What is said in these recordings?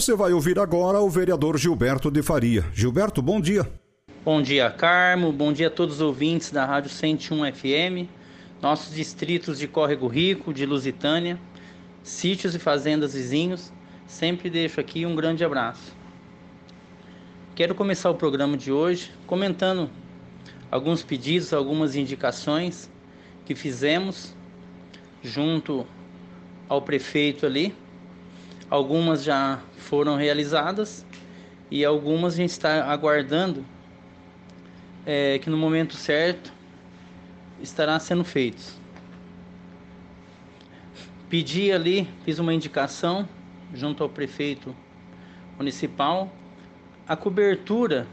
Você vai ouvir agora o vereador Gilberto de Faria. Gilberto, bom dia. Bom dia, Carmo. Bom dia a todos os ouvintes da Rádio 101 FM, nossos distritos de Córrego Rico, de Lusitânia, sítios e fazendas vizinhos. Sempre deixo aqui um grande abraço. Quero começar o programa de hoje comentando alguns pedidos, algumas indicações que fizemos junto ao prefeito ali Algumas já foram realizadas e algumas a gente está aguardando é, que no momento certo estará sendo feitos. Pedi ali, fiz uma indicação junto ao prefeito municipal, a cobertura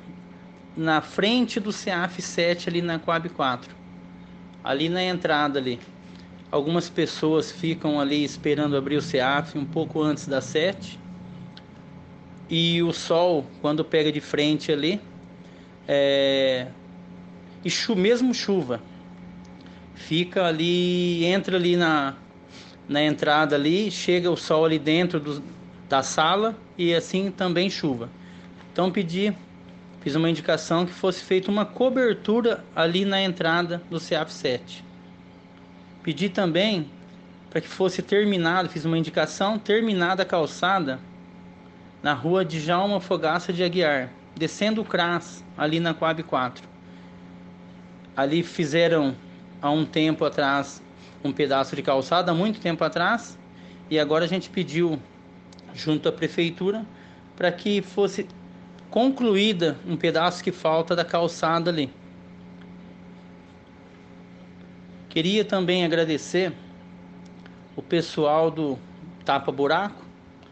na frente do CEAF 7 ali na Coab 4, ali na entrada ali. Algumas pessoas ficam ali esperando abrir o CEAF um pouco antes das sete. E o sol, quando pega de frente ali, é... e chu mesmo chuva, fica ali, entra ali na, na entrada ali, chega o sol ali dentro do, da sala e assim também chuva. Então pedi, fiz uma indicação que fosse feita uma cobertura ali na entrada do CEAF 7. Pedi também para que fosse terminado, fiz uma indicação, terminada a calçada na rua de Jalma Fogaça de Aguiar, descendo o CRAS, ali na Coab 4. Ali fizeram há um tempo atrás um pedaço de calçada, muito tempo atrás, e agora a gente pediu junto à prefeitura para que fosse concluída um pedaço que falta da calçada ali. Queria também agradecer o pessoal do Tapa Buraco,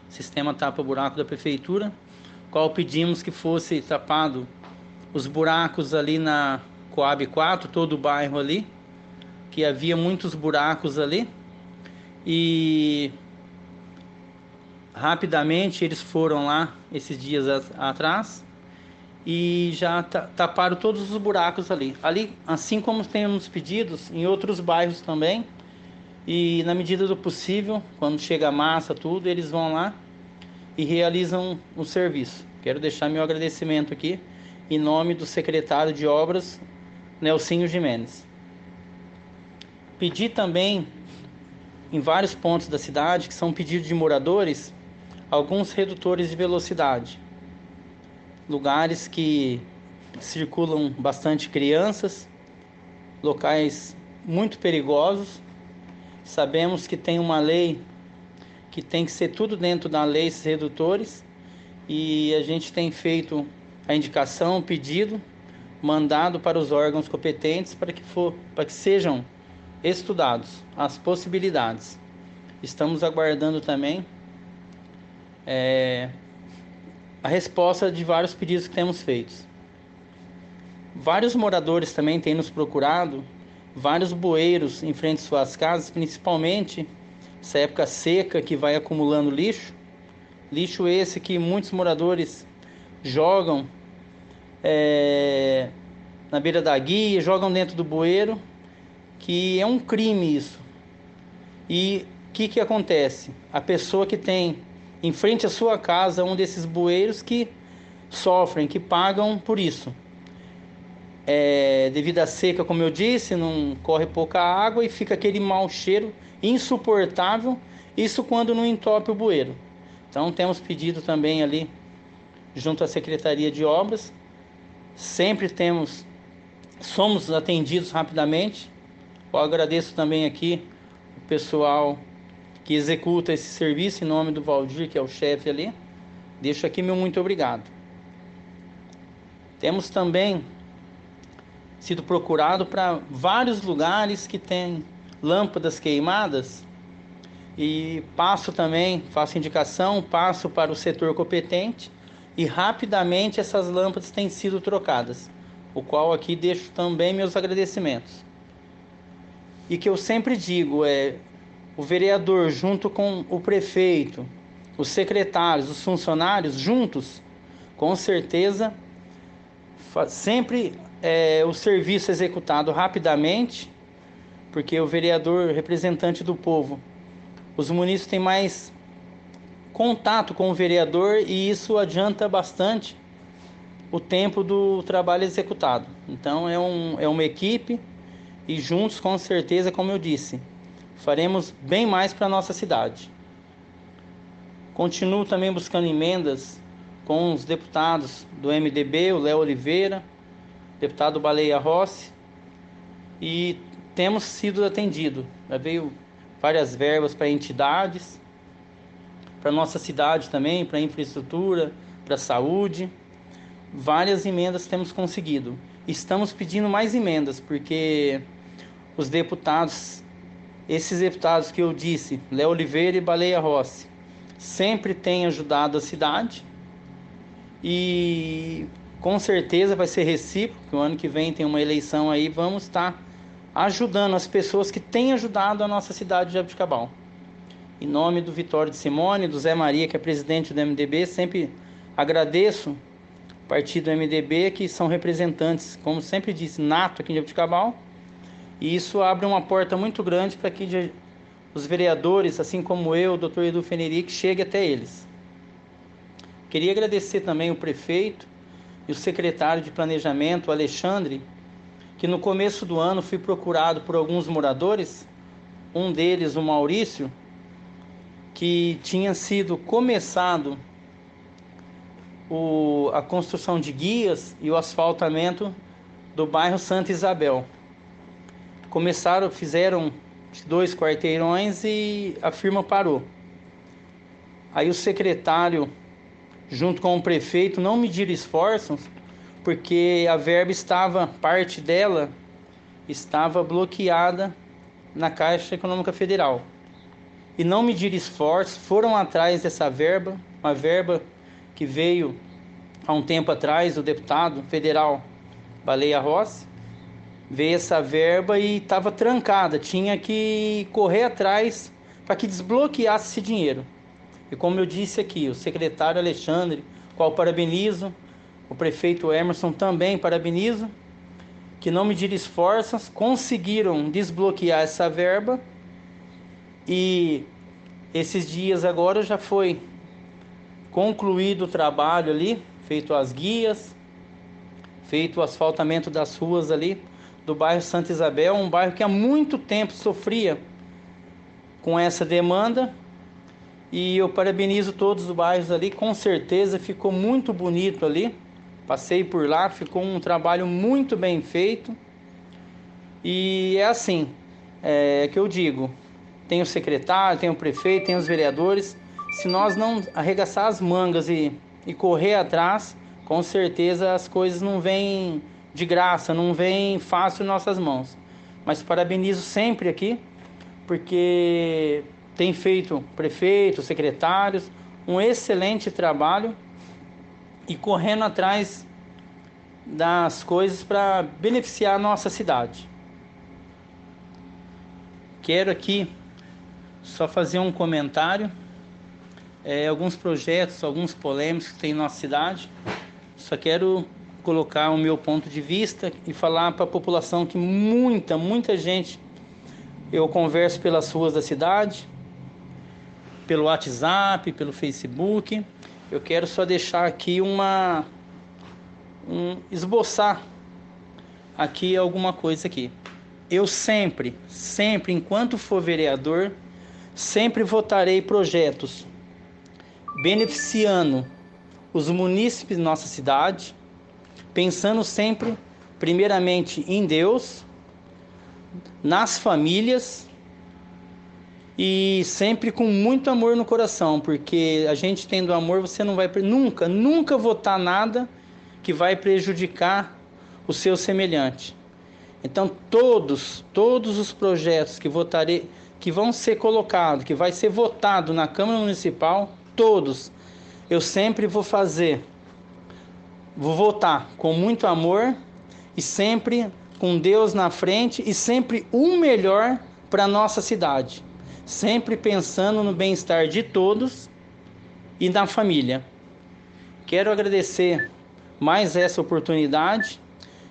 sistema Tapa Buraco da Prefeitura, qual pedimos que fosse tapado os buracos ali na Coab 4, todo o bairro ali, que havia muitos buracos ali. E rapidamente eles foram lá esses dias atrás e já taparam todos os buracos ali. Ali, assim como temos pedidos em outros bairros também, e na medida do possível, quando chega a massa, tudo, eles vão lá e realizam o serviço. Quero deixar meu agradecimento aqui em nome do secretário de Obras, Nelsinho Jimenez. Pedi também em vários pontos da cidade, que são pedidos de moradores, alguns redutores de velocidade lugares que circulam bastante crianças, locais muito perigosos. Sabemos que tem uma lei que tem que ser tudo dentro da lei esses redutores e a gente tem feito a indicação, o pedido, mandado para os órgãos competentes para que, for, para que sejam estudados as possibilidades. Estamos aguardando também é, a resposta de vários pedidos que temos feitos. Vários moradores também têm nos procurado, vários bueiros em frente às suas casas, principalmente essa época seca que vai acumulando lixo. Lixo esse que muitos moradores jogam é, na beira da guia, jogam dentro do bueiro, que é um crime isso. E o que, que acontece? A pessoa que tem em frente à sua casa um desses bueiros que sofrem, que pagam por isso. É, devido à seca, como eu disse, não corre pouca água e fica aquele mau cheiro insuportável. Isso quando não entope o bueiro. Então temos pedido também ali junto à Secretaria de Obras. Sempre temos, somos atendidos rapidamente. Eu agradeço também aqui o pessoal que executa esse serviço em nome do Valdir, que é o chefe ali. Deixo aqui meu muito obrigado. Temos também sido procurado para vários lugares que tem lâmpadas queimadas e passo também, faço indicação, passo para o setor competente e rapidamente essas lâmpadas têm sido trocadas, o qual aqui deixo também meus agradecimentos. E que eu sempre digo é o vereador junto com o prefeito, os secretários, os funcionários juntos, com certeza sempre é, o serviço executado rapidamente, porque o vereador representante do povo os munícipes têm mais contato com o vereador e isso adianta bastante o tempo do trabalho executado. Então é, um, é uma equipe e juntos, com certeza, como eu disse, faremos bem mais para a nossa cidade. Continuo também buscando emendas com os deputados do MDB, o Léo Oliveira, deputado Baleia Rossi, e temos sido atendido. Já veio várias verbas para entidades, para nossa cidade também, para infraestrutura, para saúde. Várias emendas temos conseguido. Estamos pedindo mais emendas, porque os deputados, esses deputados que eu disse, Léo Oliveira e Baleia Rossi, sempre têm ajudado a cidade e com certeza vai ser recíproco. O ano que vem tem uma eleição aí, vamos estar ajudando as pessoas que têm ajudado a nossa cidade de Jabuticabal. Em nome do Vitório de Simone, do Zé Maria, que é presidente do MDB, sempre agradeço o partido MDB, que são representantes, como sempre disse, nato aqui em Jabuticabal. E isso abre uma porta muito grande para que os vereadores, assim como eu, o doutor Edu Feneric, chegue até eles. Queria agradecer também o prefeito e o secretário de Planejamento, Alexandre, que no começo do ano fui procurado por alguns moradores, um deles, o Maurício, que tinha sido começado o, a construção de guias e o asfaltamento do bairro Santa Isabel. Começaram, fizeram dois quarteirões e a firma parou. Aí o secretário, junto com o prefeito, não mediram esforços porque a verba estava, parte dela estava bloqueada na Caixa Econômica Federal. E não mediram esforços, foram atrás dessa verba, uma verba que veio há um tempo atrás, o deputado federal Baleia Rossi, veio essa verba e estava trancada, tinha que correr atrás para que desbloqueasse esse dinheiro. E como eu disse aqui, o secretário Alexandre, qual parabenizo, o prefeito Emerson também parabenizo, que não mediram esforços, conseguiram desbloquear essa verba e esses dias agora já foi concluído o trabalho ali, feito as guias, feito o asfaltamento das ruas ali do bairro Santa Isabel, um bairro que há muito tempo sofria com essa demanda. E eu parabenizo todos os bairros ali, com certeza ficou muito bonito ali. Passei por lá, ficou um trabalho muito bem feito. E é assim, é que eu digo, tem o secretário, tem o prefeito, tem os vereadores. Se nós não arregaçar as mangas e, e correr atrás, com certeza as coisas não vêm de graça, não vêm fácil em nossas mãos. Mas parabenizo sempre aqui, porque tem feito prefeitos, secretários, um excelente trabalho e correndo atrás das coisas para beneficiar a nossa cidade. Quero aqui só fazer um comentário. É, alguns projetos, alguns polêmicos que tem em nossa cidade. Só quero colocar o meu ponto de vista e falar para a população que muita, muita gente eu converso pelas ruas da cidade, pelo WhatsApp, pelo Facebook eu quero só deixar aqui uma um, esboçar aqui alguma coisa aqui. Eu sempre, sempre, enquanto for vereador, sempre votarei projetos beneficiando os munícipes da nossa cidade, pensando sempre, primeiramente, em Deus, nas famílias e sempre com muito amor no coração, porque a gente tendo amor, você não vai nunca, nunca votar nada que vai prejudicar o seu semelhante. Então todos, todos os projetos que votarei, que vão ser colocados, que vai ser votado na Câmara Municipal, todos, eu sempre vou fazer, vou votar com muito amor e sempre com Deus na frente e sempre o melhor para nossa cidade, sempre pensando no bem-estar de todos e na família. Quero agradecer mais essa oportunidade,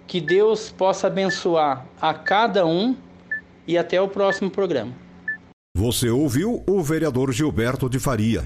que Deus possa abençoar a cada um e até o próximo programa. Você ouviu o vereador Gilberto de Faria.